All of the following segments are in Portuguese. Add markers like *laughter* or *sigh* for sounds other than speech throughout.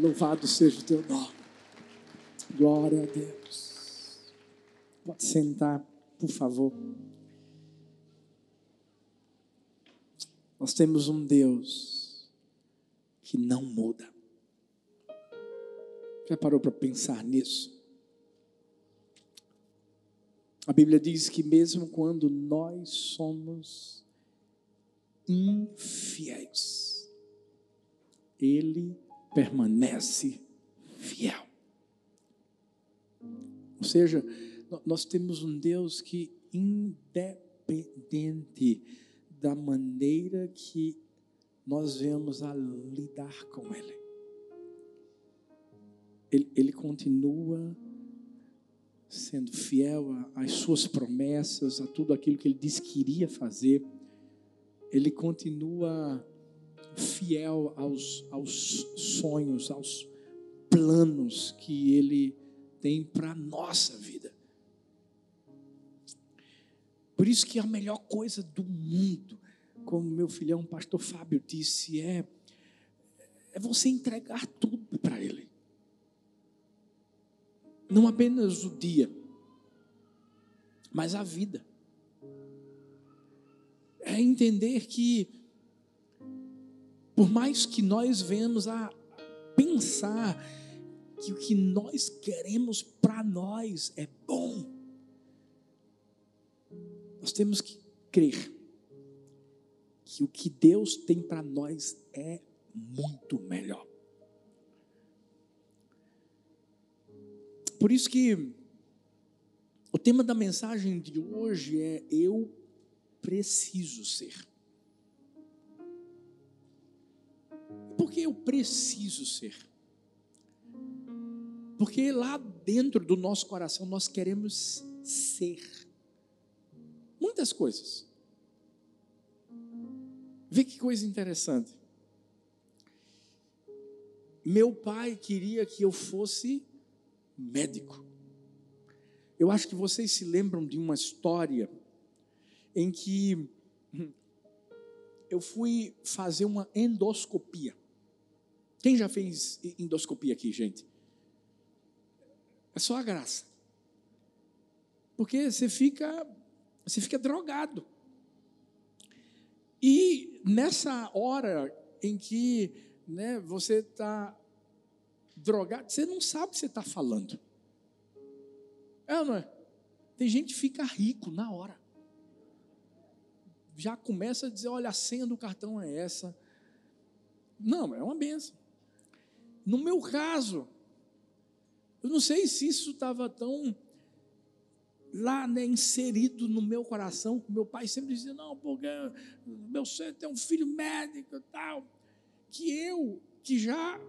Louvado seja o teu nome. Glória a Deus. Pode sentar, por favor. Nós temos um Deus que não muda. Já parou para pensar nisso? A Bíblia diz que mesmo quando nós somos infiéis, Ele permanece fiel. Ou seja, nós temos um Deus que, independente da maneira que nós vemos a lidar com Ele, Ele, ele continua sendo fiel às suas promessas, a tudo aquilo que Ele disse que iria fazer. Ele continua fiel aos, aos sonhos, aos planos que Ele tem para a nossa vida. Por isso que a melhor coisa do mundo, como meu filhão, pastor Fábio, disse, é, é você entregar tudo para Ele. Não apenas o dia, mas a vida. É entender que por mais que nós venhamos a pensar que o que nós queremos para nós é bom, nós temos que crer que o que Deus tem para nós é muito melhor. Por isso que o tema da mensagem de hoje é eu preciso ser. Porque eu preciso ser. Porque lá dentro do nosso coração nós queremos ser muitas coisas. Vê que coisa interessante. Meu pai queria que eu fosse médico. Eu acho que vocês se lembram de uma história em que eu fui fazer uma endoscopia. Quem já fez endoscopia aqui, gente? É só a graça. Porque você fica, você fica drogado. E nessa hora em que né, você está drogado, você não sabe o que você está falando. É ou não é? Tem gente que fica rico na hora. Já começa a dizer: olha, a senha do cartão é essa. Não, é uma benção. No meu caso, eu não sei se isso estava tão lá né, inserido no meu coração, meu pai sempre dizia, não, porque meu filho tem um filho médico e tal, que eu, que já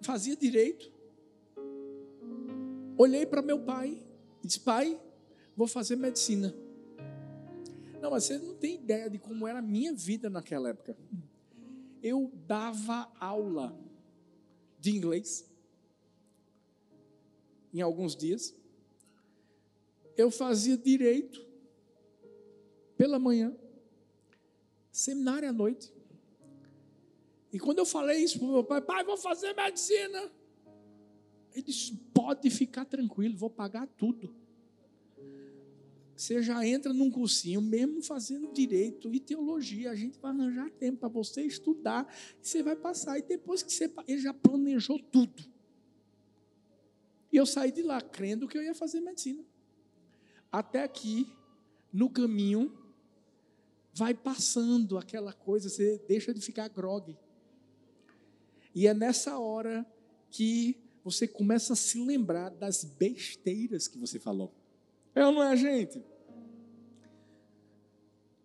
fazia direito, olhei para meu pai e disse, pai, vou fazer medicina. Não, mas você não tem ideia de como era a minha vida naquela época. Eu dava aula de inglês em alguns dias. Eu fazia direito pela manhã, seminário à noite. E quando eu falei isso para o meu pai, pai, vou fazer medicina. Ele disse: pode ficar tranquilo, vou pagar tudo. Você já entra num cursinho, mesmo fazendo direito e teologia, a gente vai arranjar tempo para você estudar, e você vai passar. E depois que você. Ele já planejou tudo. E eu saí de lá crendo que eu ia fazer medicina. Até aqui, no caminho, vai passando aquela coisa, você deixa de ficar grogue. E é nessa hora que você começa a se lembrar das besteiras que você falou. É ou não é, gente?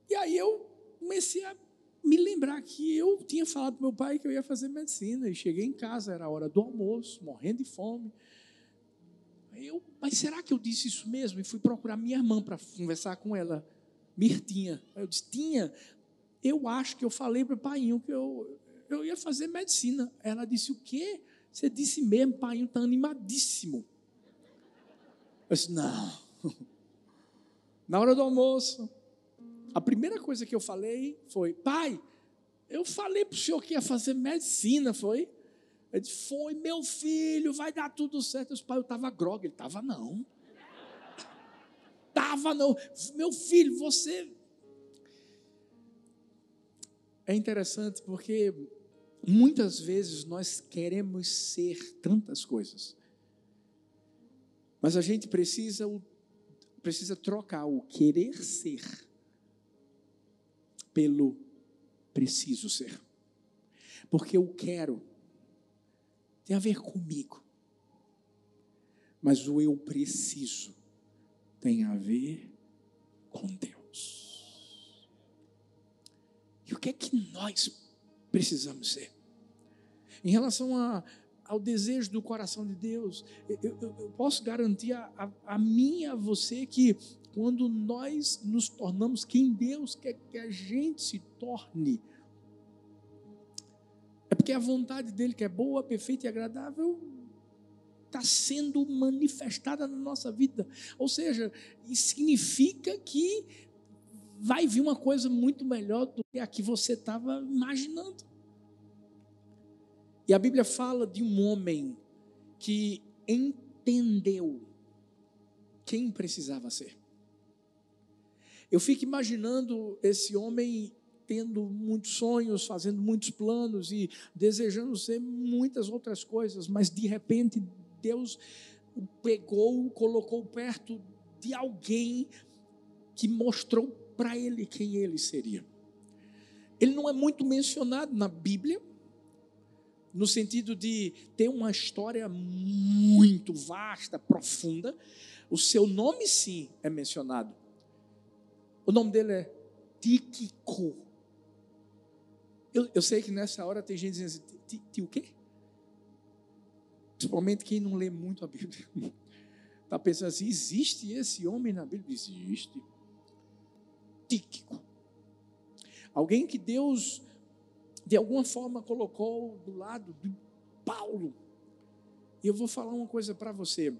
E aí eu comecei a me lembrar que eu tinha falado para meu pai que eu ia fazer medicina. E cheguei em casa, era a hora do almoço, morrendo de fome. Eu, mas será que eu disse isso mesmo? E fui procurar minha irmã para conversar com ela, Mirtinha. Eu disse, Tinha, eu acho que eu falei para o pai que eu, eu ia fazer medicina. Ela disse, o quê? Você disse mesmo, pai está animadíssimo. Eu disse, não. *laughs* Na hora do almoço, a primeira coisa que eu falei foi: pai, eu falei para o senhor que ia fazer medicina, foi? Ele disse, foi meu filho, vai dar tudo certo. Os pai, eu estava grog, ele estava não. *laughs* Tava não. Meu filho, você. É interessante porque muitas vezes nós queremos ser tantas coisas. Mas a gente precisa, precisa trocar o querer ser pelo preciso ser. Porque eu quero tem a ver comigo. Mas o eu preciso tem a ver com Deus. E o que é que nós precisamos ser? Em relação a, ao desejo do coração de Deus, eu, eu, eu posso garantir a, a, a mim e a você que quando nós nos tornamos quem Deus quer que a gente se torne, é porque a vontade dele, que é boa, perfeita e agradável, está sendo manifestada na nossa vida. Ou seja, significa que vai vir uma coisa muito melhor do que a que você estava imaginando. E a Bíblia fala de um homem que entendeu quem precisava ser. Eu fico imaginando esse homem tendo muitos sonhos, fazendo muitos planos e desejando ser muitas outras coisas, mas de repente Deus o pegou, colocou perto de alguém que mostrou para ele quem ele seria. Ele não é muito mencionado na Bíblia, no sentido de ter uma história muito vasta, profunda. O seu nome, sim, é mencionado. O nome dele é Tíquico. Eu, eu sei que nessa hora tem gente dizendo assim, ti, o quê? Principalmente quem não lê muito a Bíblia. Está *laughs* pensando assim, existe esse homem na Bíblia? Existe. Tíquico. Alguém que Deus, de alguma forma, colocou do lado de Paulo. E eu vou falar uma coisa para você.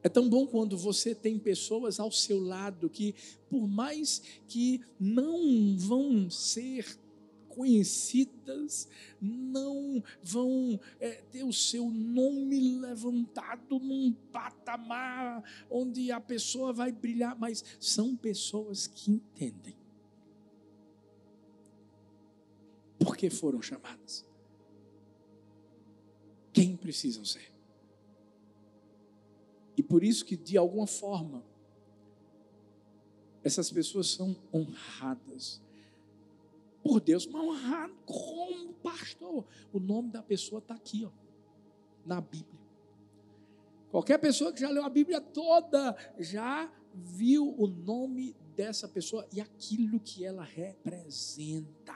É tão bom quando você tem pessoas ao seu lado que, por mais que não vão ser conhecidas, não vão é, ter o seu nome levantado num patamar onde a pessoa vai brilhar, mas são pessoas que entendem. Por que foram chamadas? Quem precisam ser? E por isso que, de alguma forma, essas pessoas são honradas por Deus, mas honrado como pastor. O nome da pessoa está aqui, ó, na Bíblia. Qualquer pessoa que já leu a Bíblia toda já viu o nome dessa pessoa e aquilo que ela representa.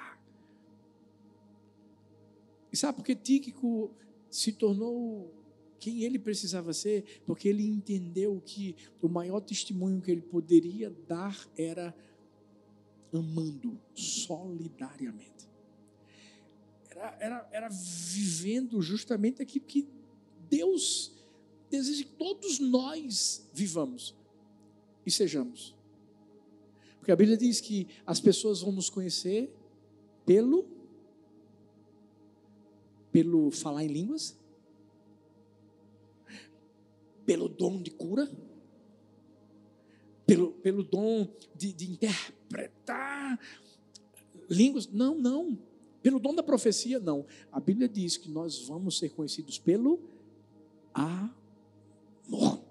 E sabe por que Tíquico se tornou quem ele precisava ser, porque ele entendeu que o maior testemunho que ele poderia dar era amando solidariamente. Era, era, era vivendo justamente aquilo que Deus deseja que todos nós vivamos e sejamos. Porque a Bíblia diz que as pessoas vão nos conhecer pelo pelo falar em línguas, pelo dom de cura, pelo, pelo dom de, de interpretar línguas. Não, não. Pelo dom da profecia, não. A Bíblia diz que nós vamos ser conhecidos pelo amor.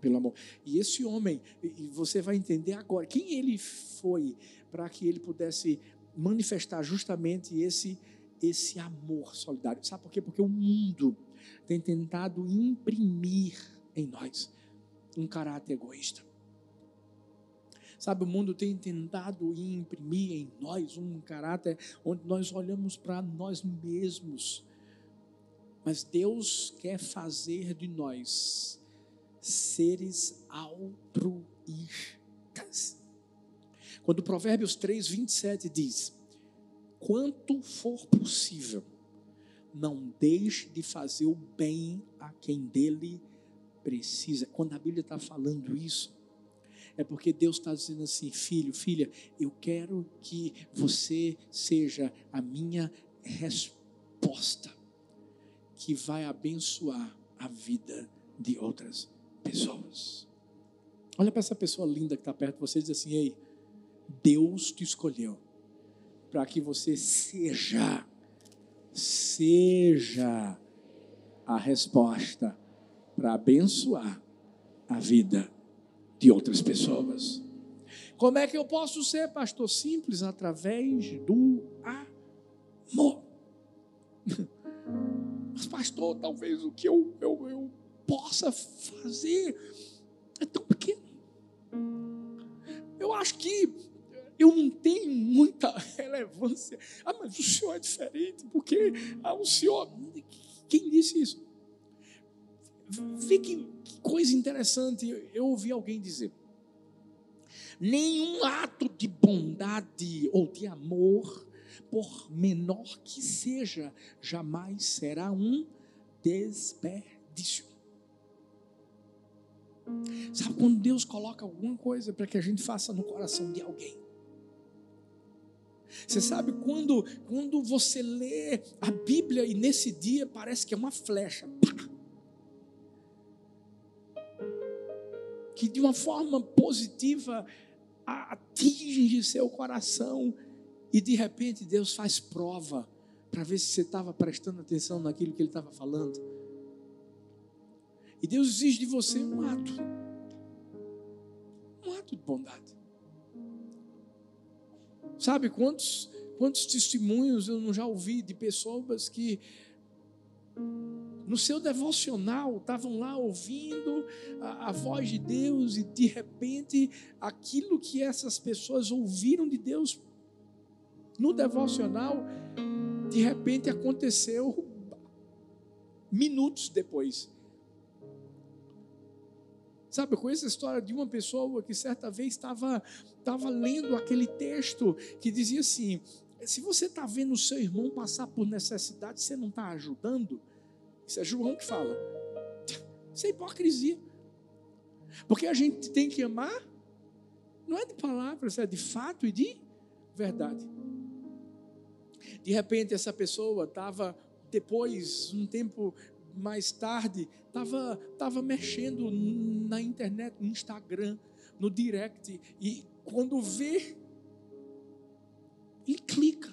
Pelo amor. E esse homem, e você vai entender agora, quem ele foi para que ele pudesse manifestar justamente esse, esse amor solidário. Sabe por quê? Porque o mundo tem tentado imprimir em nós um caráter egoísta. Sabe, o mundo tem tentado imprimir em nós um caráter onde nós olhamos para nós mesmos. Mas Deus quer fazer de nós seres altruístas. Quando Provérbios 3, 27 diz: Quanto for possível, não deixe de fazer o bem a quem dele precisa. Quando a Bíblia está falando isso, é porque Deus está dizendo assim: filho, filha, eu quero que você seja a minha resposta que vai abençoar a vida de outras pessoas. Olha para essa pessoa linda que está perto de você e diz assim: Ei, Deus te escolheu para que você seja, seja a resposta para abençoar a vida de outras pessoas. Como é que eu posso ser pastor simples? Através do amor. *laughs* Mas, pastor, talvez o que eu, eu, eu possa fazer é tão pequeno. Eu acho que eu não tenho muita *laughs* relevância. Ah, mas o senhor é diferente, porque ah, o senhor. Quem disse isso? Vê que, que coisa interessante. Eu ouvi alguém dizer: nenhum ato de bondade ou de amor, por menor que seja, jamais será um desperdício. Sabe quando Deus coloca alguma coisa para que a gente faça no coração de alguém? Você sabe quando, quando você lê a Bíblia e nesse dia parece que é uma flecha. Pá! Que de uma forma positiva atinge seu coração e de repente Deus faz prova para ver se você estava prestando atenção naquilo que Ele estava falando. E Deus exige de você um ato, um ato de bondade. Sabe quantos, quantos testemunhos eu não já ouvi de pessoas que no seu devocional, estavam lá ouvindo a, a, voz de Deus e de repente aquilo que essas pessoas ouviram de Deus no devocional, de repente aconteceu minutos depois. Sabe, eu conheço a história de uma pessoa que certa vez estava, estava lendo aquele texto que dizia assim: se você está vendo o seu irmão passar por necessidade, você não está ajudando. Isso é João que fala. Isso é hipocrisia. Porque a gente tem que amar, não é de palavras, é de fato e de verdade. De repente, essa pessoa estava, depois, um tempo mais tarde, estava tava mexendo na internet, no Instagram, no direct, e quando vê, ele clica.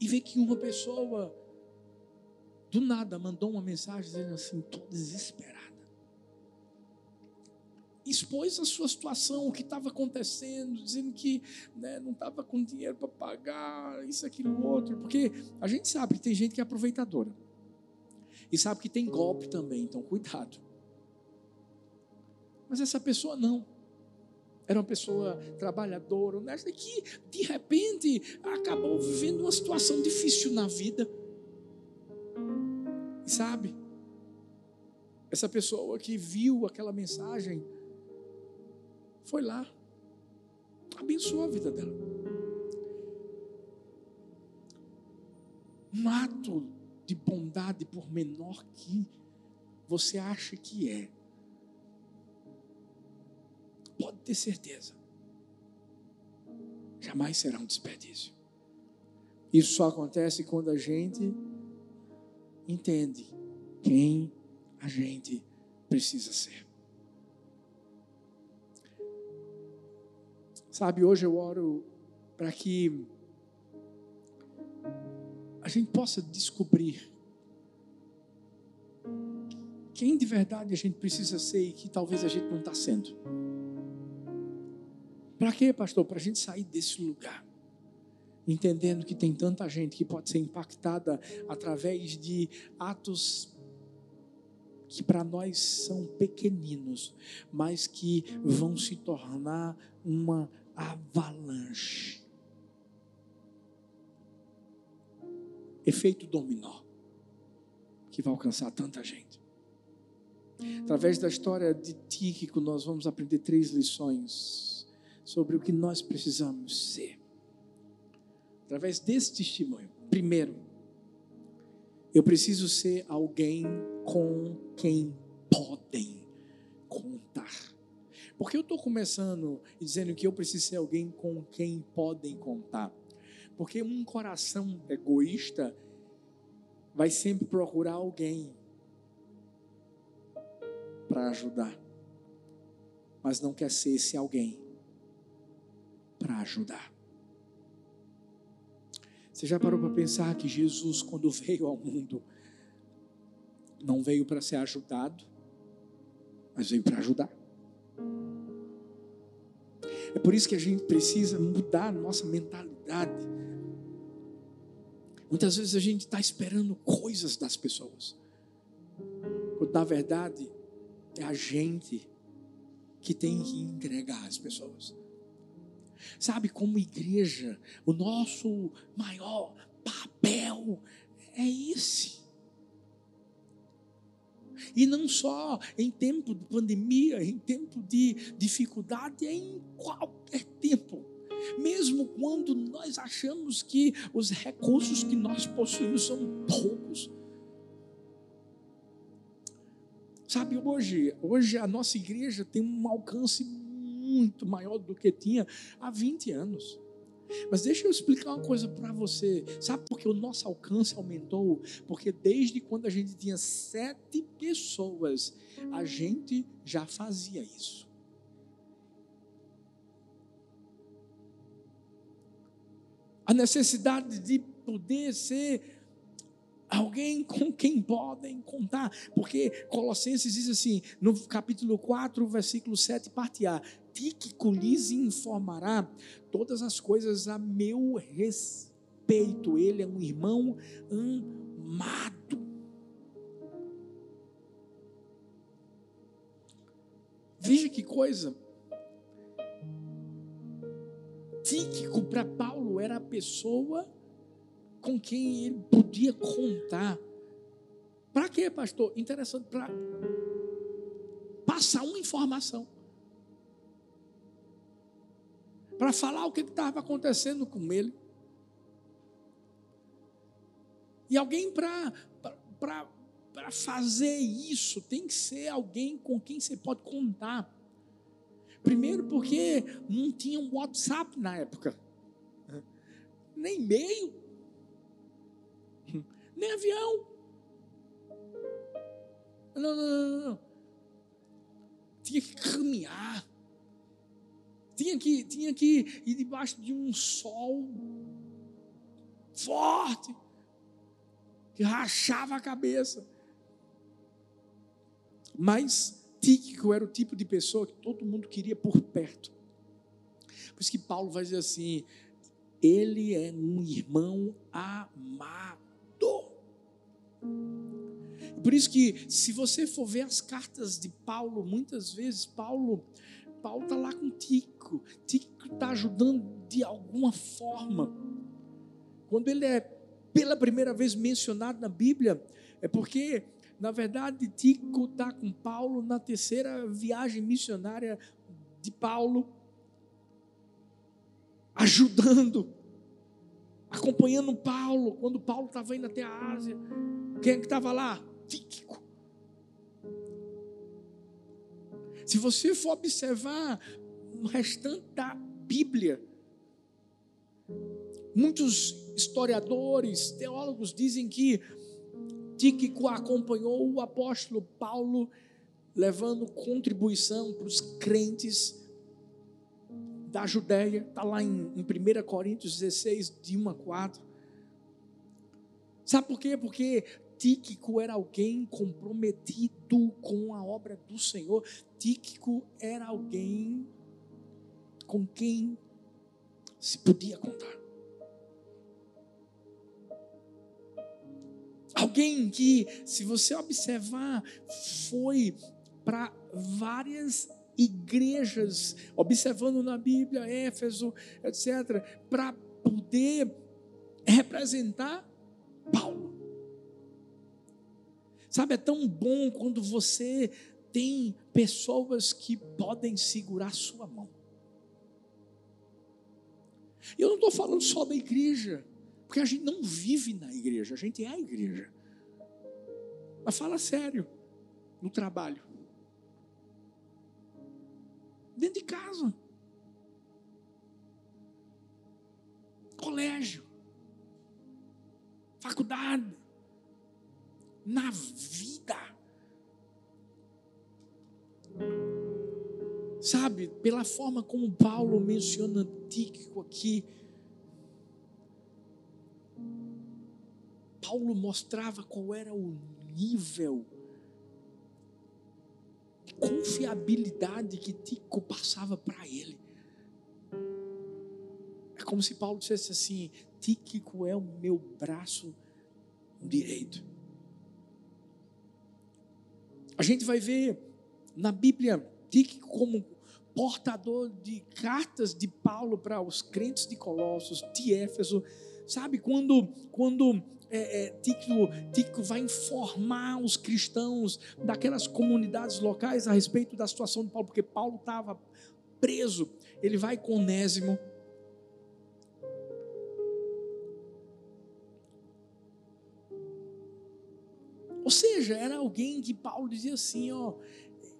E vê que uma pessoa do nada mandou uma mensagem dizendo assim: estou desesperada. Expôs a sua situação, o que estava acontecendo, dizendo que né, não estava com dinheiro para pagar, isso, aquilo, outro. Porque a gente sabe que tem gente que é aproveitadora. E sabe que tem golpe também, então cuidado. Mas essa pessoa não. Era uma pessoa trabalhadora, honesta, que de repente acabou vivendo uma situação difícil na vida e sabe, essa pessoa que viu aquela mensagem foi lá, abençoou a vida dela. Um ato de bondade, por menor que você acha que é, pode ter certeza, jamais será um desperdício. Isso só acontece quando a gente entende quem a gente precisa ser. Sabe, hoje eu oro para que a gente possa descobrir quem de verdade a gente precisa ser e que talvez a gente não está sendo. Para quê, pastor? Para a gente sair desse lugar entendendo que tem tanta gente que pode ser impactada através de atos que para nós são pequeninos, mas que vão se tornar uma avalanche. Efeito dominó, que vai alcançar tanta gente. Através da história de Tíquico, nós vamos aprender três lições sobre o que nós precisamos ser através desse testemunho. Primeiro, eu preciso ser alguém com quem podem contar. Porque eu estou começando dizendo que eu preciso ser alguém com quem podem contar. Porque um coração egoísta vai sempre procurar alguém para ajudar, mas não quer ser esse alguém para ajudar. Você já parou para pensar que Jesus, quando *laughs* veio ao mundo, não veio para ser ajudado, mas veio para ajudar? É por isso que a gente precisa mudar a nossa mentalidade. Muitas vezes a gente está esperando coisas das pessoas, quando na verdade é a gente que tem que entregar às pessoas. Sabe, como igreja, o nosso maior papel é esse. E não só em tempo de pandemia, em tempo de dificuldade, é em qualquer tempo. Mesmo quando nós achamos que os recursos que nós possuímos são poucos. Sabe, hoje, hoje a nossa igreja tem um alcance muito maior do que tinha há 20 anos. Mas deixa eu explicar uma coisa para você. Sabe por que o nosso alcance aumentou? Porque desde quando a gente tinha sete pessoas, a gente já fazia isso. A necessidade de poder ser alguém com quem podem contar, porque Colossenses diz assim, no capítulo 4, versículo 7, parte A: Tíquico lhes informará todas as coisas a meu respeito. Ele é um irmão amado. Veja que coisa. Tíquico para Paulo era a pessoa com quem ele podia contar. Para quê, pastor? Interessante, para passar uma informação. Para falar o que estava acontecendo com ele. E alguém para fazer isso tem que ser alguém com quem você pode contar. Primeiro, porque não tinha um WhatsApp na época, nem e-mail nem avião. Não, não, não, não. Tinha que caminhar. Tinha que, tinha que ir debaixo de um sol forte que rachava a cabeça. Mas Tíquico era o tipo de pessoa que todo mundo queria por perto. Por isso que Paulo vai dizer assim: ele é um irmão amado. Por isso que, se você for ver as cartas de Paulo, muitas vezes Paulo Paulo está lá com Tico, Tico está ajudando de alguma forma. Quando ele é pela primeira vez mencionado na Bíblia, é porque, na verdade, Tico está com Paulo na terceira viagem missionária de Paulo, ajudando, acompanhando Paulo, quando Paulo estava indo até a Ásia. Quem é que estava lá? Tíquico. Se você for observar o restante da Bíblia, muitos historiadores, teólogos dizem que Tíquico acompanhou o apóstolo Paulo levando contribuição para os crentes da Judéia, está lá em, em 1 Coríntios 16, de 1 a 4. Sabe por quê? Porque Tíquico era alguém comprometido com a obra do Senhor. Tíquico era alguém com quem se podia contar. Alguém que, se você observar, foi para várias igrejas, observando na Bíblia, Éfeso, etc., para poder representar Paulo. Sabe, é tão bom quando você tem pessoas que podem segurar sua mão. Eu não estou falando só da igreja, porque a gente não vive na igreja, a gente é a igreja. Mas fala sério, no trabalho, dentro de casa. colégio, faculdade, na vida. Sabe, pela forma como Paulo menciona Tíquico aqui, Paulo mostrava qual era o nível de confiabilidade que Tico passava para ele. É como se Paulo dissesse assim: Tíquico é o meu braço direito. A gente vai ver na Bíblia Tíquico como portador de cartas de Paulo para os crentes de Colossos, de Éfeso. Sabe, quando, quando é, é, Tico, Tico vai informar os cristãos daquelas comunidades locais a respeito da situação de Paulo, porque Paulo estava preso. Ele vai com Onésimo. Alguém que Paulo dizia assim: ó,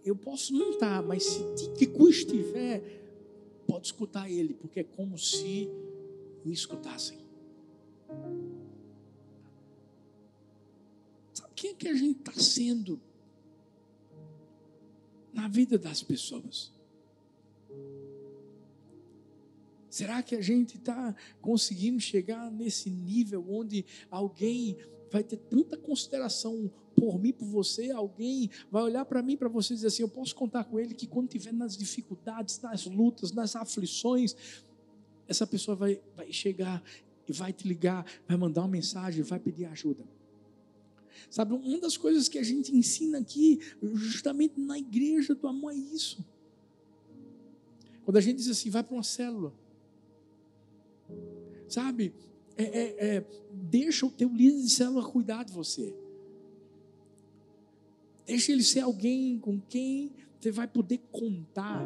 eu posso não estar, mas se Tico estiver, pode escutar ele, porque é como se me escutassem. quem é que a gente está sendo na vida das pessoas? Será que a gente está conseguindo chegar nesse nível onde alguém vai ter tanta consideração por mim, por você, alguém vai olhar para mim, para você e dizer assim: eu posso contar com ele que quando estiver nas dificuldades, nas lutas, nas aflições, essa pessoa vai, vai chegar e vai te ligar, vai mandar uma mensagem, vai pedir ajuda. Sabe, uma das coisas que a gente ensina aqui, justamente na igreja do amor, é isso. Quando a gente diz assim, vai para uma célula. Sabe, é, é, é, deixa o teu líder de célula cuidar de você. Deixa ele ser alguém com quem você vai poder contar.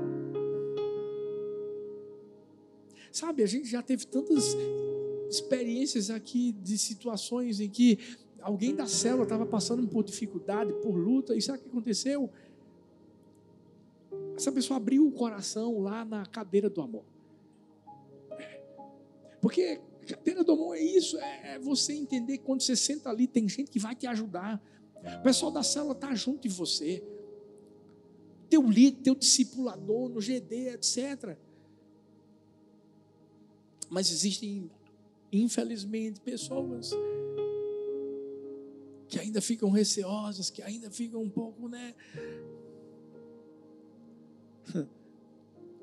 Sabe, a gente já teve tantas experiências aqui de situações em que alguém da célula estava passando por dificuldade, por luta, e sabe o que aconteceu? Essa pessoa abriu o coração lá na cadeira do amor. Porque cadeira do amor é isso, é, é você entender que quando você senta ali, tem gente que vai te ajudar. O pessoal da célula está junto de você. Teu líder, teu discipulador no GD, etc. Mas existem, infelizmente, pessoas que ainda ficam receosas, que ainda ficam um pouco, né? *laughs*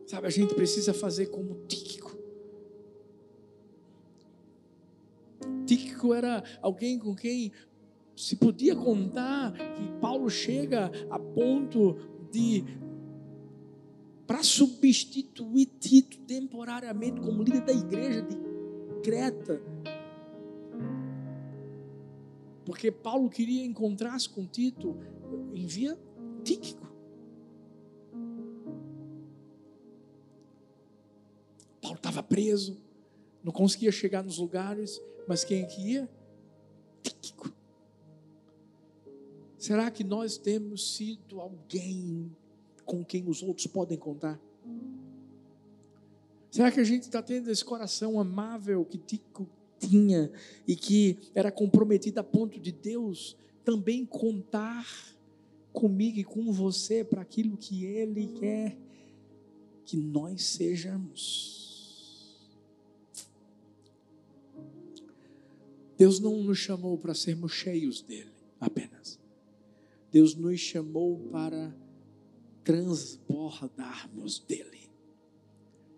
Sabe, a gente precisa fazer como Tíquico. Tíquico era alguém com quem se podia contar que Paulo chega a ponto de para substituir Tito temporariamente como líder da igreja de Creta porque Paulo queria encontrar-se com Tito, envia Tíquico. Paulo estava preso, não conseguia chegar nos lugares, mas quem é que ia? Tíquico. Será que nós temos sido alguém com quem os outros podem contar? Será que a gente está tendo esse coração amável que Tíquico tinha e que era comprometida a ponto de Deus também contar comigo e com você para aquilo que Ele quer que nós sejamos. Deus não nos chamou para sermos cheios dele apenas. Deus nos chamou para transbordarmos dele.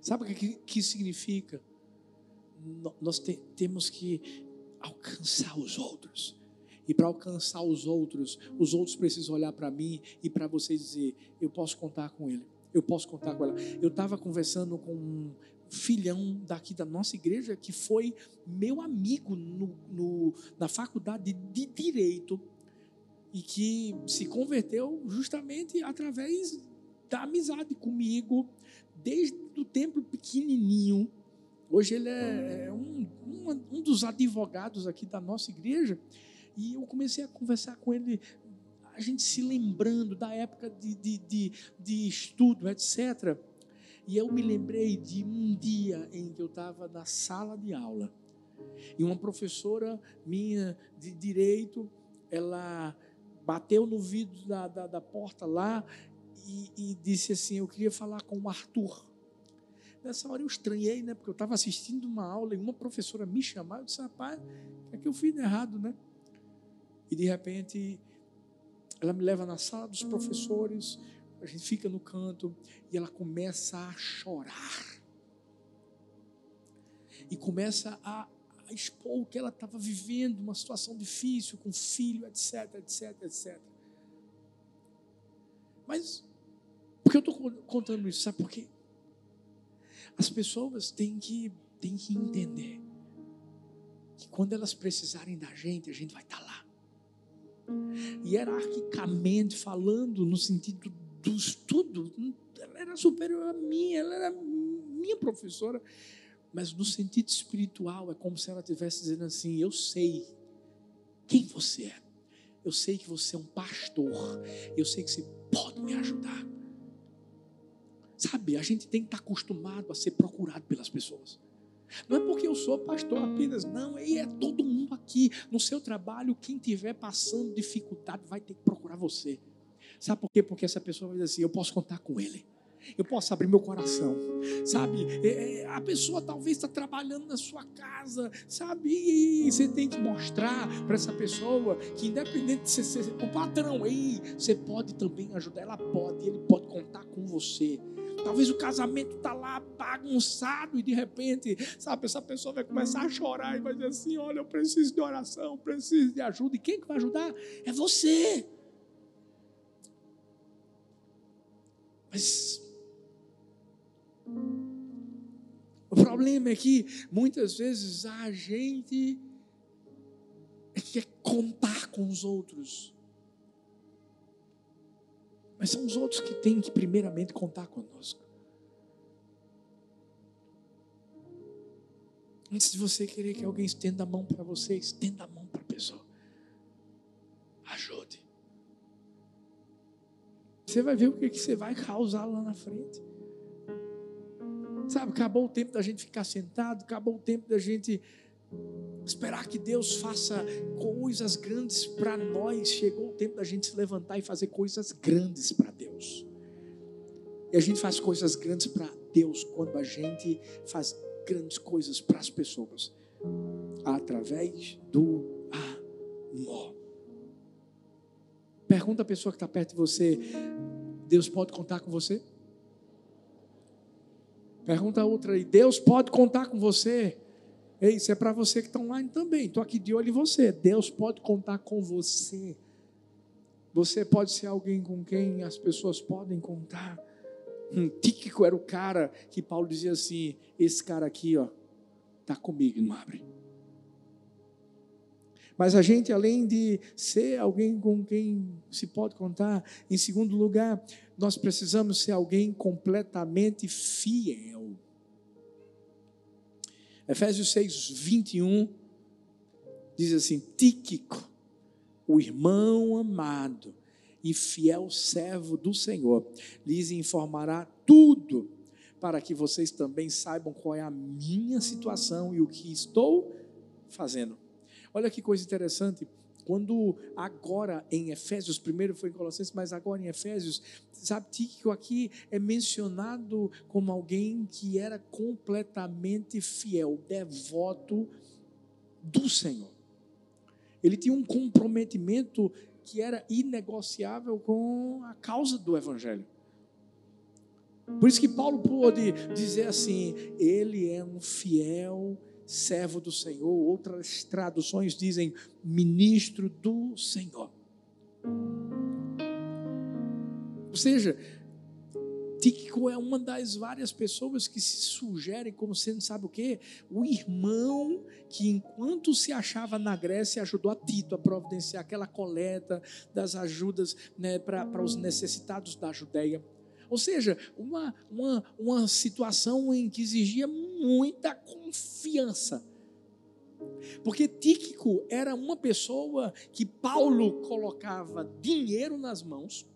Sabe o que, que significa? nós te, temos que alcançar os outros. E para alcançar os outros, os outros precisam olhar para mim e para você dizer: eu posso contar com ele, eu posso contar com ela. Eu estava conversando com um filhão daqui da nossa igreja que foi meu amigo no, no, na faculdade de Direito e que se converteu justamente através da amizade comigo, desde o tempo pequenininho. Hoje ele é, é um, um, um dos advogados aqui da nossa igreja. E eu comecei a conversar com ele, a gente se lembrando da época de, de, de, de estudo, etc. E eu me lembrei de um dia em que eu estava na sala de aula e uma professora minha de direito, ela bateu no vidro da, da, da porta lá e, e, disse assim: Eu queria falar com o Arthur. Nessa hora eu estranhei, né? Porque eu estava assistindo uma aula e uma professora me chamava. Eu disse: Rapaz, é que eu fiz errado, né? E de repente, ela me leva na sala dos professores, a gente fica no canto e ela começa a chorar. E começa a, a expor o que ela estava vivendo, uma situação difícil com filho, etc, etc, etc. Mas, por que eu estou contando isso? Sabe por quê? As pessoas têm que, têm que entender que quando elas precisarem da gente, a gente vai estar tá lá. Hierarquicamente falando, no sentido do estudo, ela era superior a mim, ela era minha professora. Mas no sentido espiritual, é como se ela estivesse dizendo assim: Eu sei quem você é. Eu sei que você é um pastor. Eu sei que você pode me ajudar. Sabe, a gente tem que estar acostumado a ser procurado pelas pessoas. Não é porque eu sou pastor apenas, não, e é todo mundo aqui. No seu trabalho, quem estiver passando dificuldade vai ter que procurar você. Sabe por quê? Porque essa pessoa vai dizer assim: eu posso contar com ele eu posso abrir meu coração, sabe? É, é a pessoa talvez está trabalhando na sua casa, sabe? E você tem que mostrar para essa pessoa que, independente de você ser o patrão, aí você pode também ajudar. Ela pode, ele pode contar com você. Talvez o casamento está lá bagunçado e de repente, sabe, essa pessoa vai começar a chorar e vai dizer assim: Olha, eu preciso de oração, preciso de ajuda. E quem que vai ajudar? É você. Mas o problema é que muitas vezes a gente quer contar com os outros. Mas são os outros que têm que primeiramente contar conosco. Antes de você querer que alguém estenda a mão para você, estenda a mão para a pessoa. Ajude. Você vai ver o que, que você vai causar lá na frente. Sabe, acabou o tempo da gente ficar sentado, acabou o tempo da gente esperar que Deus faça coisas grandes para nós. Chegou o tempo da gente se levantar e fazer coisas grandes para Deus. E a gente faz coisas grandes para Deus quando a gente faz grandes coisas para as pessoas através do amor. Pergunta a pessoa que está perto de você: Deus pode contar com você? Pergunta outra aí. Deus pode contar com você? Ei, isso é para você que está online também. Estou aqui de olho em você. Deus pode contar com você. Você pode ser alguém com quem as pessoas podem contar. Um Tíquico era o cara que Paulo dizia assim: esse cara aqui, ó, tá comigo, não abre. Mas a gente, além de ser alguém com quem se pode contar, em segundo lugar, nós precisamos ser alguém completamente fiel. Efésios 6, 21 diz assim: Tíquico, o irmão amado e fiel servo do Senhor, lhes informará tudo, para que vocês também saibam qual é a minha situação e o que estou fazendo. Olha que coisa interessante. Quando agora em Efésios, primeiro foi em Colossenses, mas agora em Efésios, sabe, Tíquico aqui é mencionado como alguém que era completamente fiel, devoto do Senhor. Ele tinha um comprometimento que era inegociável com a causa do Evangelho. Por isso que Paulo pôde dizer assim: ele é um fiel servo do Senhor, outras traduções dizem ministro do Senhor. Ou seja, Tíquico é uma das várias pessoas que se sugerem como sendo, sabe o quê? O irmão que, enquanto se achava na Grécia, ajudou a Tito a providenciar aquela coleta das ajudas né, para os necessitados da Judéia. Ou seja, uma, uma, uma situação em que exigia muita confiança. Porque Tíquico era uma pessoa que Paulo colocava dinheiro nas mãos,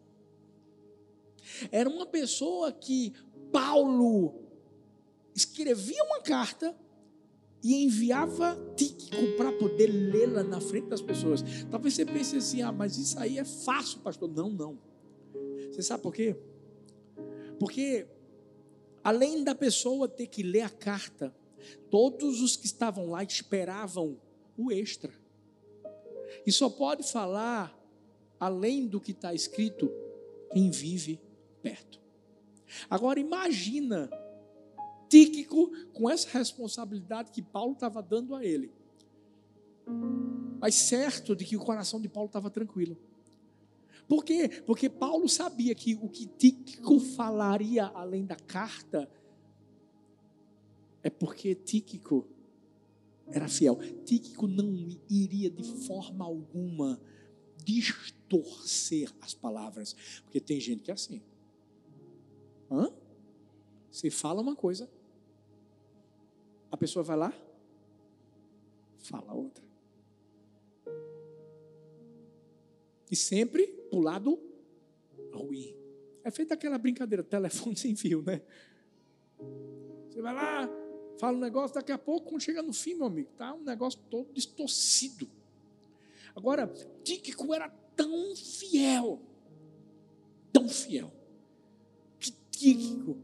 era uma pessoa que Paulo escrevia uma carta e enviava Tíquico para poder lê-la na frente das pessoas. Talvez você pense assim: ah, mas isso aí é fácil, pastor. Não, não. Você sabe por quê? Porque além da pessoa ter que ler a carta, todos os que estavam lá esperavam o extra. E só pode falar além do que está escrito quem vive perto. Agora imagina Tíquico com essa responsabilidade que Paulo estava dando a ele. Mas certo de que o coração de Paulo estava tranquilo. Por quê? Porque Paulo sabia que o que Tíquico falaria além da carta é porque Tíquico era fiel. Tíquico não iria de forma alguma distorcer as palavras, porque tem gente que é assim. Hã? Você fala uma coisa, a pessoa vai lá, fala outra. E sempre para o lado ruim. É feita aquela brincadeira, telefone sem fio, né? Você vai lá, fala um negócio, daqui a pouco, quando chega no fim, meu amigo, tá um negócio todo distorcido. Agora, Tíquico era tão fiel, tão fiel, que Tíquico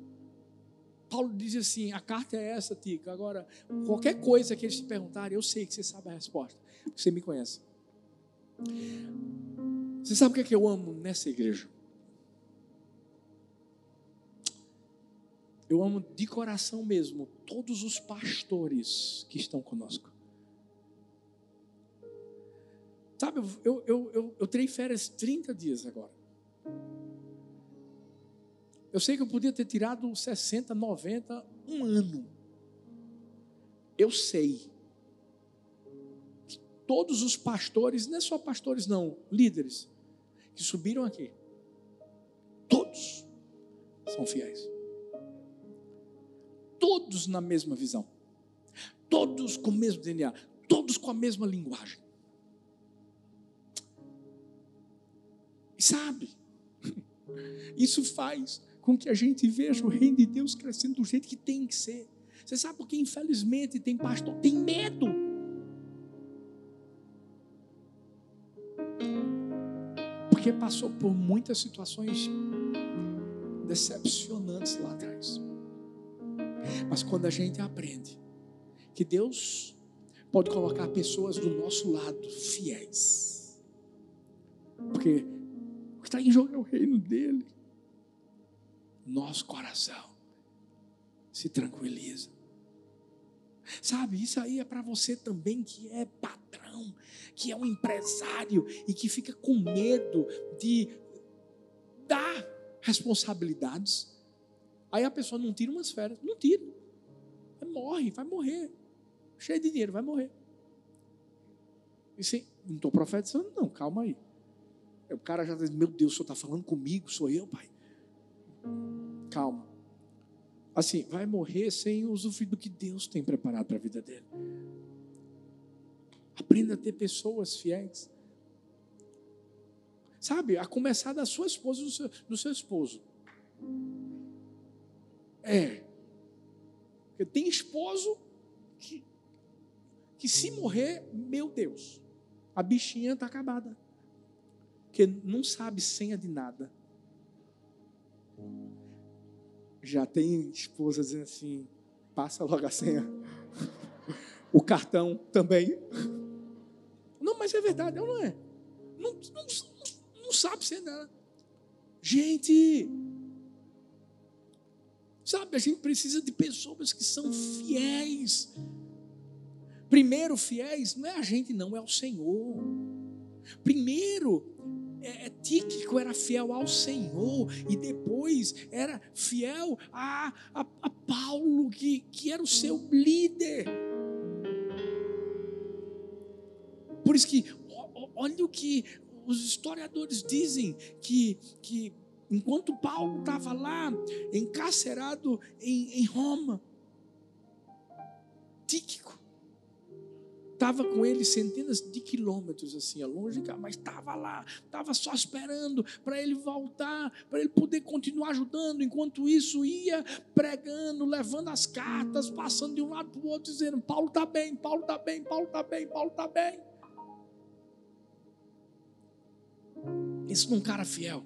Paulo diz assim: a carta é essa, Tica. Agora, qualquer coisa que eles te perguntarem, eu sei que você sabe a resposta, porque você me conhece. Você sabe o que, é que eu amo nessa igreja? Eu amo de coração mesmo todos os pastores que estão conosco. Sabe, eu, eu, eu, eu terei férias 30 dias agora. Eu sei que eu podia ter tirado 60, 90, um ano. Eu sei que todos os pastores, não é só pastores, não, líderes, que subiram aqui, todos são fiéis. Todos na mesma visão, todos com o mesmo DNA, todos com a mesma linguagem. E sabe, *laughs* isso faz com que a gente veja o reino de Deus crescendo do jeito que tem que ser. Você sabe por que, infelizmente, tem pastor, tem medo. Porque passou por muitas situações decepcionantes lá atrás. Mas quando a gente aprende que Deus pode colocar pessoas do nosso lado fiéis, porque o que está em jogo é o reino dele nosso coração se tranquiliza. Sabe, isso aí é para você também que é patrão, que é um empresário e que fica com medo de dar responsabilidades. Aí a pessoa não tira umas férias, não tira. Morre, vai morrer. Cheio de dinheiro, vai morrer. E sim, não estou profetizando, não, calma aí. O cara já diz, meu Deus, o senhor está falando comigo, sou eu, pai. Calma. Assim, vai morrer sem usufruir do que Deus tem preparado para a vida dele. Aprenda a ter pessoas fiéis. Sabe, a começar da sua esposa, do seu, do seu esposo. É. Porque tem esposo que, que se morrer, meu Deus, a bichinha está acabada. Porque não sabe senha de nada. Já tem esposa dizendo assim: passa logo a senha. O cartão também. Não, mas é verdade, não é? Não, não, não sabe ser nada. Gente, sabe, a gente precisa de pessoas que são fiéis. Primeiro, fiéis não é a gente, não, é o Senhor. Primeiro, é, é, Tíquico era fiel ao Senhor e depois era fiel a, a, a Paulo, que, que era o seu líder. Por isso que, olha o que os historiadores dizem: que, que enquanto Paulo estava lá, encarcerado em, em Roma, Tíquico estava com ele centenas de quilômetros assim, longe, mas estava lá, estava só esperando para ele voltar, para ele poder continuar ajudando. Enquanto isso, ia pregando, levando as cartas, passando de um lado para o outro, dizendo: Paulo está bem, Paulo está bem, Paulo está bem, Paulo está bem. Isso num cara fiel.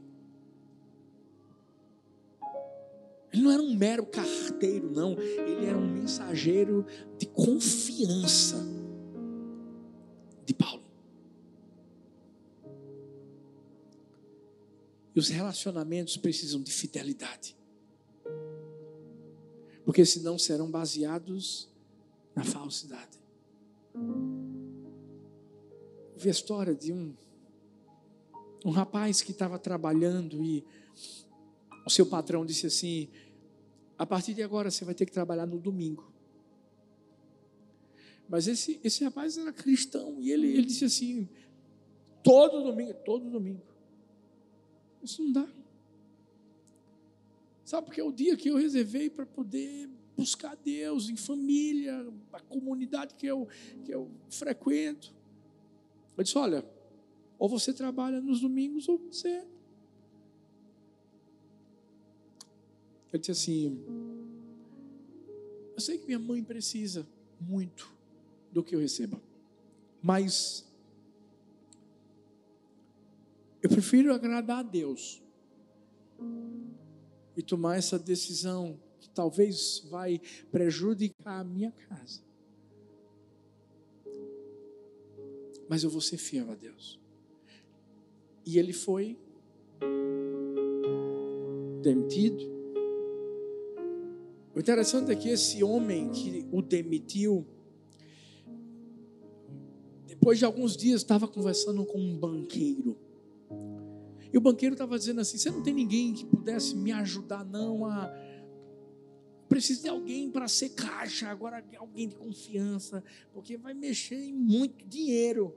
Ele não era um mero carteiro, não. Ele era um mensageiro de confiança E os relacionamentos precisam de fidelidade. Porque senão serão baseados na falsidade. Eu vi a história de um, um rapaz que estava trabalhando e o seu patrão disse assim: a partir de agora você vai ter que trabalhar no domingo. Mas esse, esse rapaz era cristão e ele, ele disse assim: todo domingo, todo domingo. Isso não dá. Sabe, porque é o dia que eu reservei para poder buscar Deus em família, a comunidade que eu, que eu frequento. Eu disse: olha, ou você trabalha nos domingos ou você Ele disse assim: Eu sei que minha mãe precisa muito do que eu receba, mas eu prefiro agradar a Deus e tomar essa decisão que talvez vai prejudicar a minha casa. Mas eu vou ser fiel a Deus. E ele foi demitido o interessante é que esse homem que o demitiu, depois de alguns dias estava conversando com um banqueiro. E o banqueiro estava dizendo assim: Você não tem ninguém que pudesse me ajudar, não? A... Preciso de alguém para ser caixa, agora alguém de confiança, porque vai mexer em muito dinheiro.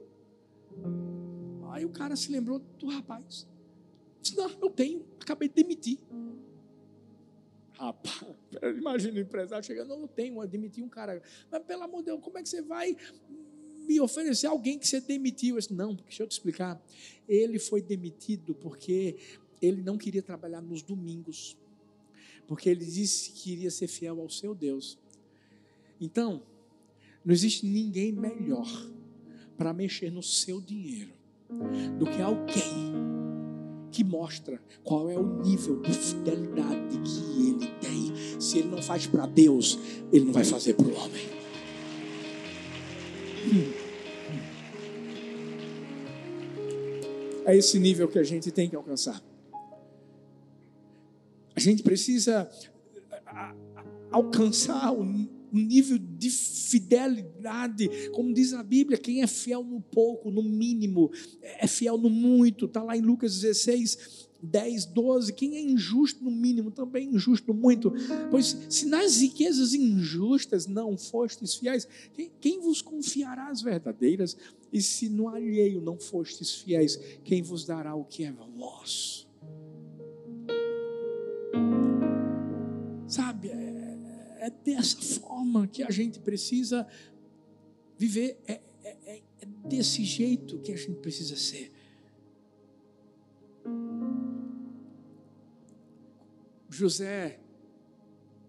Aí o cara se lembrou do rapaz. Disse: Não, eu tenho, acabei de demitir. Rapaz, *laughs* imagina o empresário chegando, não, não tenho, admitir um cara. Mas pelo amor de Deus, como é que você vai me oferecer alguém que você demitiu? Eu disse, não, deixa eu te explicar. Ele foi demitido porque ele não queria trabalhar nos domingos. Porque ele disse que queria ser fiel ao seu Deus. Então, não existe ninguém melhor para mexer no seu dinheiro do que alguém que mostra qual é o nível de fidelidade que ele tem. Se ele não faz para Deus, ele não vai fazer para o homem. É esse nível que a gente tem que alcançar. A gente precisa alcançar o nível de fidelidade, como diz a Bíblia, quem é fiel no pouco, no mínimo, é fiel no muito, está lá em Lucas 16, 10, 12. Quem é injusto no mínimo, também é injusto muito. Pois se nas riquezas injustas não fostes fiéis, quem, quem vos confiará as verdadeiras? E se no alheio não fostes fiéis, quem vos dará o que é vosso? Sabe, é é dessa forma que a gente precisa viver, é, é, é desse jeito que a gente precisa ser. José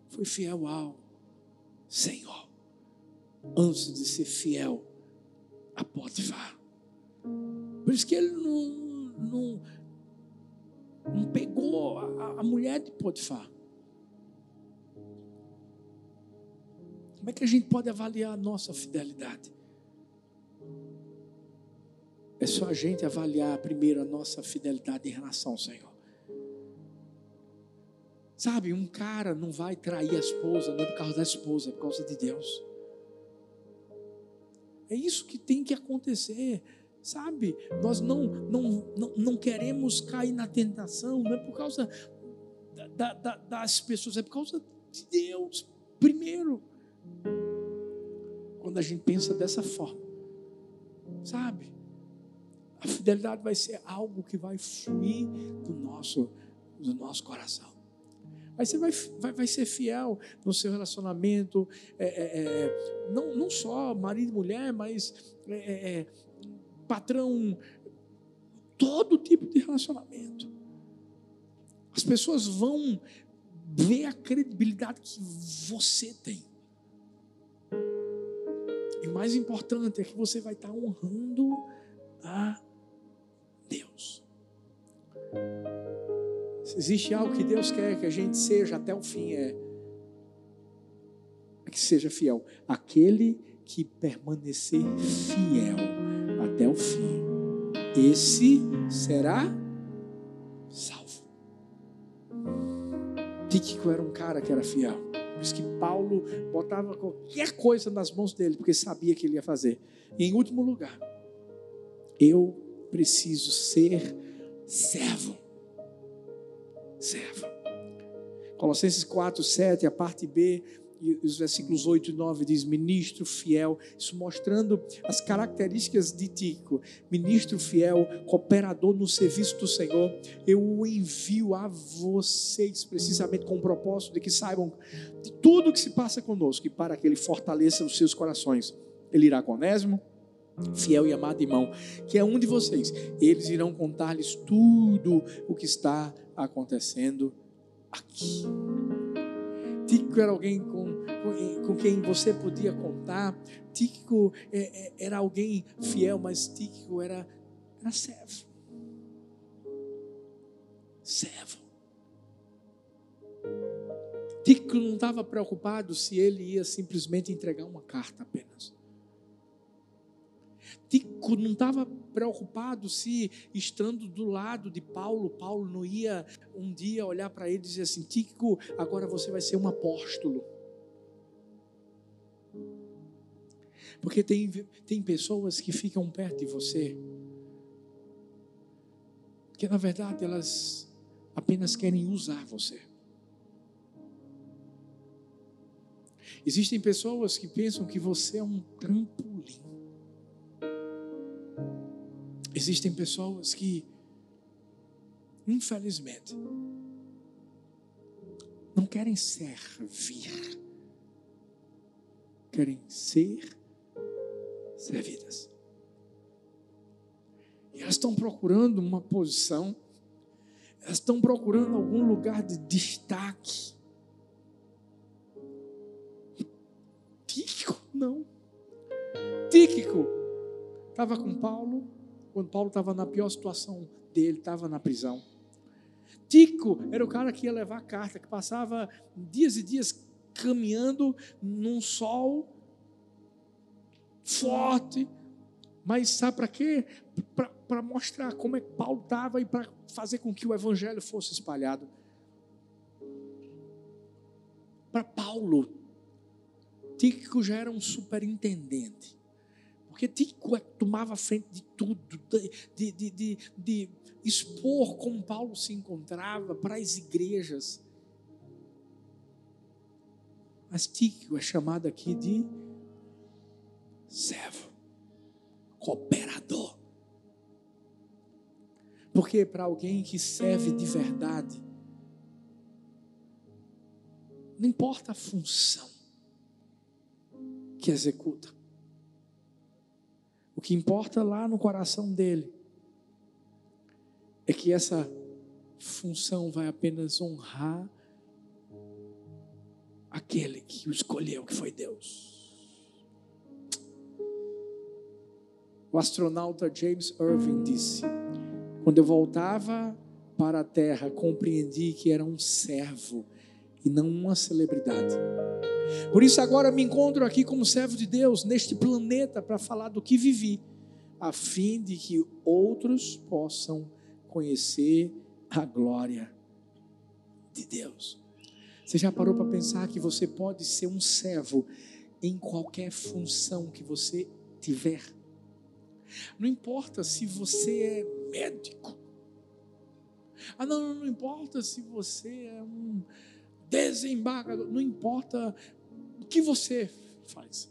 foi fiel ao Senhor, antes de ser fiel a Potifar. Por isso que ele não, não, não pegou a, a mulher de Potifar. Como é que a gente pode avaliar a nossa fidelidade? É só a gente avaliar primeiro a nossa fidelidade em relação ao Senhor. Sabe, um cara não vai trair a esposa, não é por causa da esposa, é por causa de Deus. É isso que tem que acontecer, sabe? Nós não, não, não, não queremos cair na tentação, não é por causa da, da, das pessoas, é por causa de Deus, primeiro. Quando a gente pensa dessa forma, sabe? A fidelidade vai ser algo que vai fluir do nosso, do nosso coração. Aí você vai, vai, vai ser fiel no seu relacionamento, é, é, é, não, não só marido e mulher, mas é, é, é, patrão, todo tipo de relacionamento. As pessoas vão ver a credibilidade que você tem. E o mais importante é que você vai estar honrando a Deus. Se existe algo que Deus quer que a gente seja até o fim, é, é que seja fiel. Aquele que permanecer fiel até o fim, esse será salvo. Tíquico era um cara que era fiel. Por isso que Paulo botava qualquer coisa nas mãos dele, porque sabia que ele ia fazer. E em último lugar, eu preciso ser servo servo. Colossenses 4, 7, a parte B, e os versículos 8 e 9 diz: ministro fiel, isso mostrando as características de Tico, ministro fiel, cooperador no serviço do Senhor. Eu o envio a vocês, precisamente com o propósito de que saibam de tudo que se passa conosco e para que ele fortaleça os seus corações. Ele irá com Onésimo, fiel e amado irmão, que é um de vocês. Eles irão contar-lhes tudo o que está acontecendo aqui. Tíquico era alguém com, com, com, quem você podia contar. Tíquico é, é, era alguém fiel, mas Tíquico era, era servo. Servo. Tíquico não estava preocupado se ele ia simplesmente entregar uma carta apenas. Tico não estava preocupado se, estando do lado de Paulo, Paulo não ia um dia olhar para ele e dizer assim: Tico, agora você vai ser um apóstolo. Porque tem, tem pessoas que ficam perto de você, que na verdade elas apenas querem usar você. Existem pessoas que pensam que você é um trampolim. Existem pessoas que, infelizmente, não querem servir, querem ser servidas. E elas estão procurando uma posição, elas estão procurando algum lugar de destaque. Tíquico, não. Tíquico estava com Paulo, quando Paulo estava na pior situação dele, estava na prisão. Tico era o cara que ia levar a carta, que passava dias e dias caminhando num sol forte. Mas sabe para quê? Para mostrar como é que Paulo estava e para fazer com que o evangelho fosse espalhado. Para Paulo, Tico já era um superintendente. Porque Tico tomava frente de tudo, de, de, de, de expor como Paulo se encontrava para as igrejas. Mas Tico é chamado aqui de servo, cooperador. Porque para alguém que serve de verdade, não importa a função que executa, o que importa lá no coração dele é que essa função vai apenas honrar aquele que o escolheu, que foi Deus. O astronauta James Irving disse: Quando eu voltava para a terra, compreendi que era um servo e não uma celebridade. Por isso agora me encontro aqui como servo de Deus neste planeta para falar do que vivi, a fim de que outros possam conhecer a glória de Deus. Você já parou para pensar que você pode ser um servo em qualquer função que você tiver? Não importa se você é médico. Ah, não, não importa se você é um desembargador. Não importa o que você faz.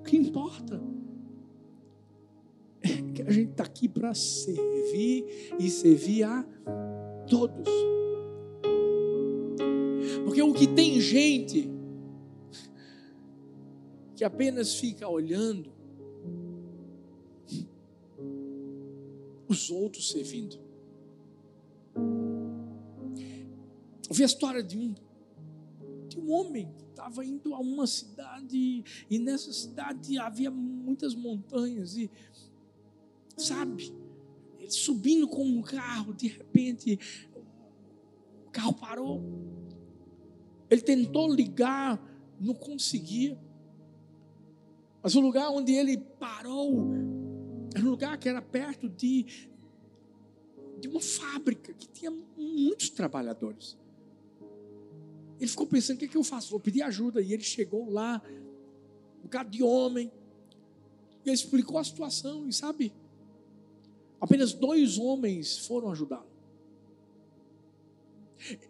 O que importa é que a gente está aqui para servir e servir a todos. Porque o que tem gente que apenas fica olhando os outros servindo. Eu vi a história de um, de um homem que estava indo a uma cidade e nessa cidade havia muitas montanhas e sabe, ele subindo com um carro, de repente o carro parou. Ele tentou ligar, não conseguia. Mas o lugar onde ele parou era um lugar que era perto de, de uma fábrica que tinha muitos trabalhadores. Ele ficou pensando: o que, é que eu faço? Vou pedir ajuda. E ele chegou lá, um bocado de homem, e ele explicou a situação. E sabe, apenas dois homens foram ajudá-lo.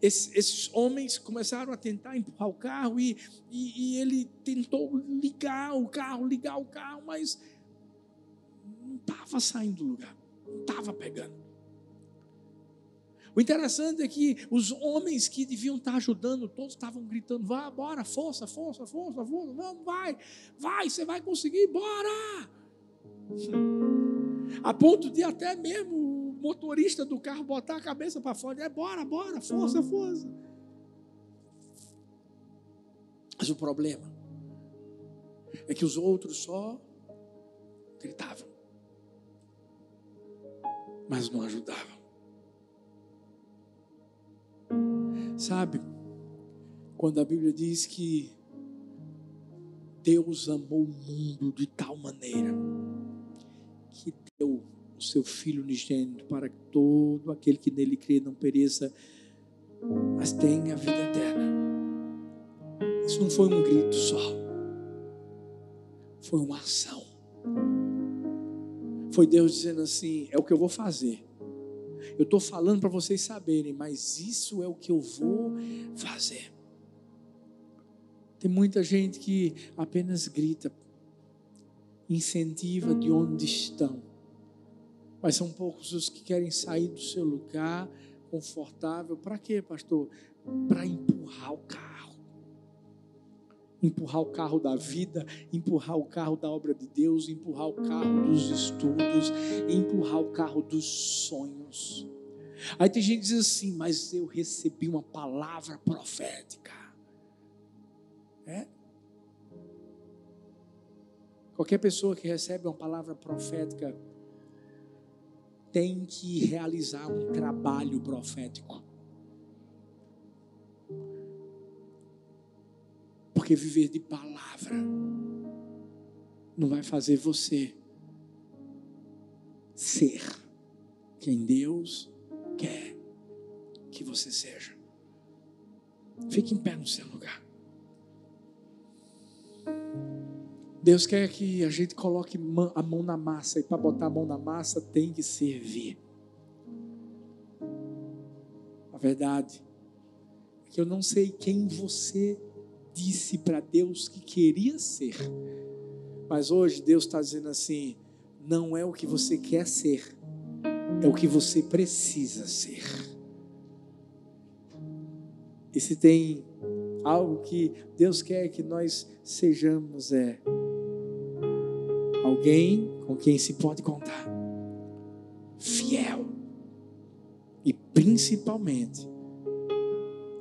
Esses, esses, homens começaram a tentar empurrar o carro e, e, e, ele tentou ligar o carro, ligar o carro, mas não estava saindo do lugar, não estava pegando. O interessante é que os homens que deviam estar ajudando, todos estavam gritando: vá, bora, força, força, força, força, vamos, vai, vai, você vai conseguir, bora! *laughs* A ponto de até mesmo o motorista do carro botar a cabeça para fora, é bora, bora, força, força. Mas o problema é que os outros só gritavam, mas não ajudavam. Sabe, quando a Bíblia diz que Deus amou o mundo de tal maneira que deu o seu Filho unigênito para que todo aquele que nele crê não pereça, mas tenha a vida eterna. Isso não foi um grito só, foi uma ação. Foi Deus dizendo assim: é o que eu vou fazer. Eu estou falando para vocês saberem, mas isso é o que eu vou fazer. Tem muita gente que apenas grita, incentiva de onde estão, mas são poucos os que querem sair do seu lugar confortável. Para quê, pastor? Para empurrar o carro empurrar o carro da vida, empurrar o carro da obra de Deus, empurrar o carro dos estudos, empurrar o carro dos sonhos. Aí tem gente que diz assim, mas eu recebi uma palavra profética. É? Qualquer pessoa que recebe uma palavra profética tem que realizar um trabalho profético. Porque viver de palavra não vai fazer você ser quem Deus quer que você seja. Fique em pé no seu lugar. Deus quer que a gente coloque a mão na massa, e para botar a mão na massa tem que servir. A verdade é que eu não sei quem você disse para Deus que queria ser, mas hoje Deus está dizendo assim: não é o que você quer ser, é o que você precisa ser. E se tem algo que Deus quer que nós sejamos, é alguém com quem se pode contar, fiel e principalmente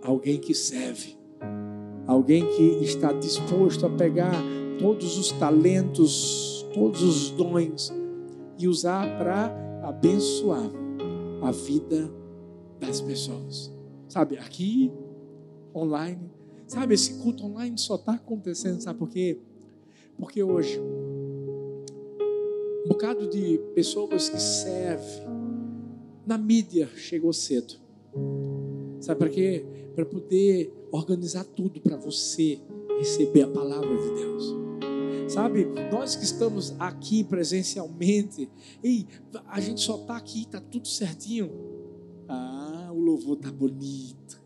alguém que serve, alguém que está disposto a pegar todos os talentos, todos os dons e usar para abençoar a vida das pessoas. Sabe, aqui, online, sabe, esse culto online só está acontecendo, sabe por quê? Porque hoje, um bocado de pessoas que servem na mídia chegou cedo. Sabe para quê? Para poder organizar tudo para você receber a palavra de Deus. Sabe, nós que estamos aqui presencialmente, e a gente só está aqui, está tudo certinho. Ah, o louvor está bonito,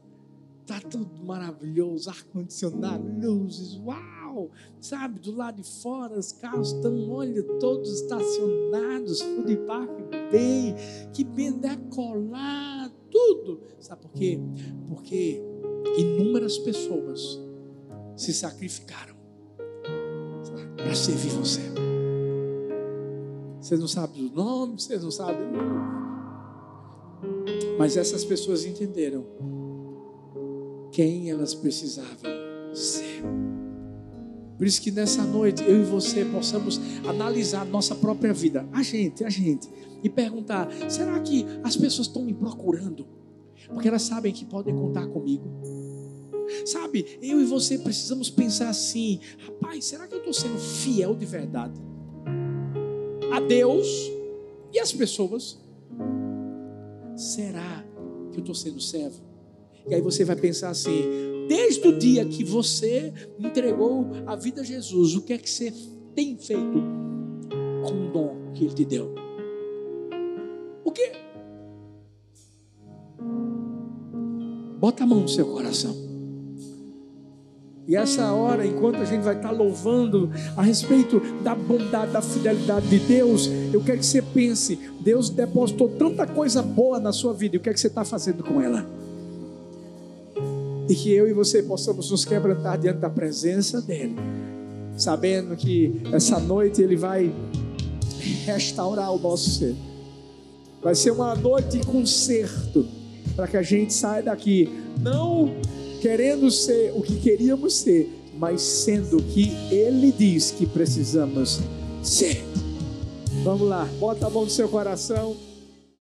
está tudo maravilhoso, ar-condicionado, luzes, uau! Sabe, do lado de fora os carros estão, olha, todos estacionados, food park bem, que bem decolado, tudo. Sabe por quê? Porque inúmeras pessoas se sacrificaram para servir você. Vocês não sabem o nome, vocês não sabem. Mas essas pessoas entenderam quem elas precisavam ser. Por isso que nessa noite eu e você possamos analisar nossa própria vida, a gente, a gente, e perguntar: será que as pessoas estão me procurando? Porque elas sabem que podem contar comigo. Sabe, eu e você precisamos pensar assim: rapaz, será que eu estou sendo fiel de verdade? a Deus e as pessoas. Será que eu estou sendo servo? E aí você vai pensar assim: desde o dia que você entregou a vida a Jesus, o que é que você tem feito com o dom que Ele te deu? O quê? Bota a mão no seu coração. E essa hora, enquanto a gente vai estar louvando a respeito da bondade, da fidelidade de Deus, eu quero que você pense: Deus depositou tanta coisa boa na sua vida, e o que é que você está fazendo com ela? E que eu e você possamos nos quebrantar diante da presença dEle, sabendo que essa noite Ele vai restaurar o nosso ser. Vai ser uma noite de conserto, para que a gente saia daqui, não querendo ser o que queríamos ser, mas sendo o que Ele diz que precisamos ser. Vamos lá, bota a mão no seu coração.